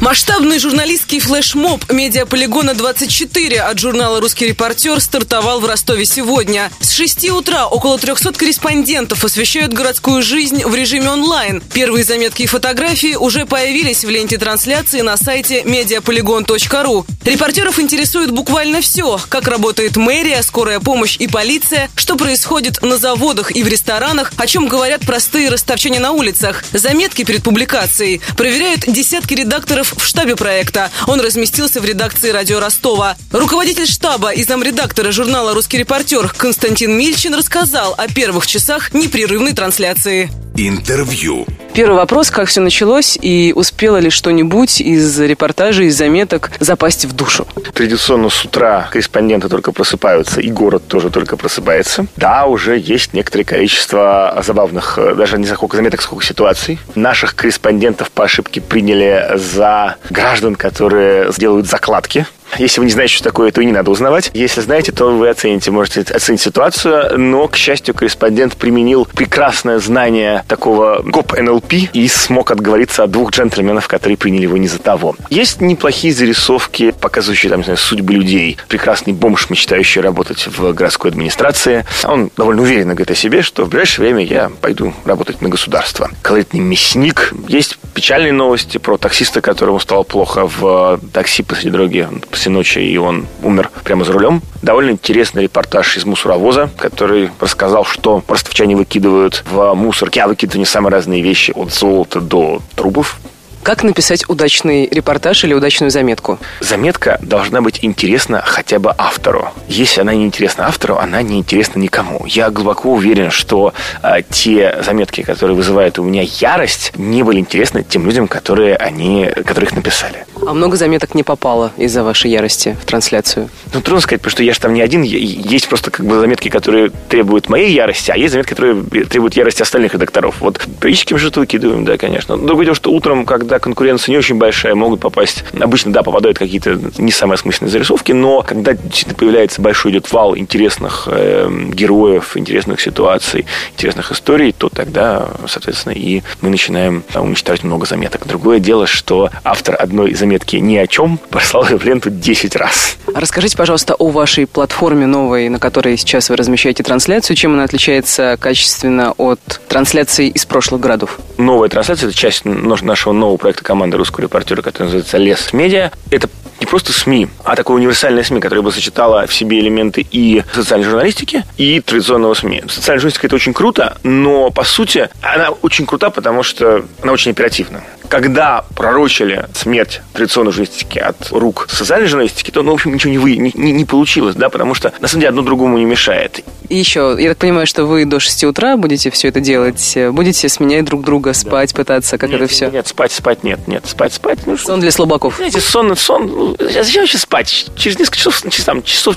Масштабный журналистский флешмоб «Медиаполигона 24» от журнала «Русский репортер» стартовал в Ростове сегодня. С 6 утра около 300 корреспондентов освещают городскую жизнь в режиме онлайн. Первые заметки и фотографии уже появились в ленте трансляции на сайте mediapolygon.ru. Репортеров интересует буквально все. Как работает мэрия, скорая помощь и полиция, что происходит на заводах и в ресторанах, о чем говорят простые ростовчане на улицах. Заметки перед публикацией проверяют десятки редакторов в штабе проекта. Он разместился в редакции «Радио Ростова». Руководитель штаба и замредактора журнала «Русский репортер» Константин Мильчин рассказал о первых часах непрерывной трансляции. Интервью. Первый вопрос, как все началось и успело ли что-нибудь из репортажей, из заметок запасть в душу? Традиционно с утра корреспонденты только просыпаются, и город тоже только просыпается. Да, уже есть некоторое количество забавных, э, даже не сколько заметок, сколько ситуаций. Наших корреспондентов по ошибке приняли за граждан, которые сделают закладки если вы не знаете, что такое, то и не надо узнавать. Если знаете, то вы оцените, можете оценить ситуацию. Но, к счастью, корреспондент применил прекрасное знание такого ГОП НЛП и смог отговориться от двух джентльменов, которые приняли его не за того. Есть неплохие зарисовки, показывающие там, не знаю, судьбы людей. Прекрасный бомж, мечтающий работать в городской администрации. Он довольно уверенно говорит о себе, что в ближайшее время я пойду работать на государство. Колоритный мясник. Есть печальные новости про таксиста, которому стало плохо в такси посреди дороги после ночи, и он умер прямо за рулем. Довольно интересный репортаж из мусоровоза, который рассказал, что ростовчане выкидывают в мусорки, а выкидывают не самые разные вещи, от золота до трубов. Как написать удачный репортаж или удачную заметку? Заметка должна быть интересна хотя бы автору. Если она не интересна автору, она не интересна никому. Я глубоко уверен, что э, те заметки, которые вызывают у меня ярость, не были интересны тем людям, которые они, которых написали. А много заметок не попало из-за вашей ярости в трансляцию? Ну, трудно сказать, потому что я же там не один. Есть просто как бы заметки, которые требуют моей ярости, а есть заметки, которые требуют ярости остальных редакторов. Вот периодически мы что-то выкидываем, да, конечно. Другое дело, что утром, когда конкуренция не очень большая, могут попасть, обычно, да, попадают какие-то не самые осмысленные зарисовки, но когда появляется большой идет вал интересных э, героев, интересных ситуаций, интересных историй, то тогда, соответственно, и мы начинаем уничтожать много заметок. Другое дело, что автор одной заметки ни о чем послал ее в ленту 10 раз. Расскажите, пожалуйста, о вашей платформе новой, на которой сейчас вы размещаете трансляцию. Чем она отличается качественно от трансляции из прошлых городов? Новая трансляция – это часть нашего нового проекта команды русского репортера, который называется «Лес Медиа». Это не просто СМИ, а такое универсальное СМИ, которое бы сочетало в себе элементы и социальной журналистики, и традиционного СМИ. Социальная журналистика – это очень круто, но, по сути, она очень крута, потому что она очень оперативна когда пророчили смерть традиционной журналистики от рук социальной журналистики, то, ну, в общем, ничего не, вы, не, не, не получилось, да, потому что, на самом деле, одно другому не мешает. И еще, я так понимаю, что вы до 6 утра будете все это делать, будете сменять друг друга, спать, да. пытаться, как нет, это все? Нет, спать, спать, нет, нет, спать, спать. Ну, сон для слабаков. Знаете, сон, сон, ну, зачем вообще спать? Через несколько часов, там, часов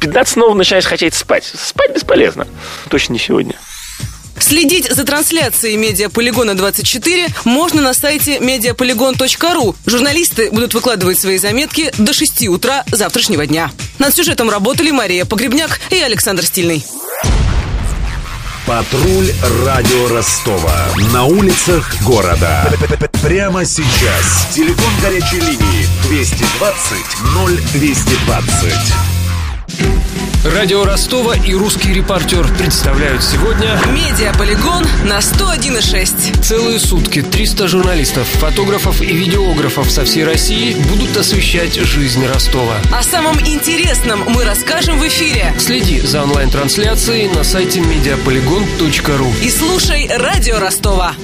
15 снова начинаешь хотеть спать. Спать бесполезно. Точно не сегодня. Следить за трансляцией Медиаполигона 24 можно на сайте mediapolygon.ru. Журналисты будут выкладывать свои заметки до 6 утра завтрашнего дня. Над сюжетом работали Мария Погребняк и Александр Стильный. Патруль радио Ростова. На улицах города. Прямо сейчас. Телефон горячей линии 220 0220. Радио Ростова и русский репортер представляют сегодня Медиаполигон на 101,6 Целые сутки 300 журналистов, фотографов и видеографов со всей России будут освещать жизнь Ростова. О самом интересном мы расскажем в эфире. Следи за онлайн-трансляцией на сайте mediapolygon.ru И слушай Радио Ростова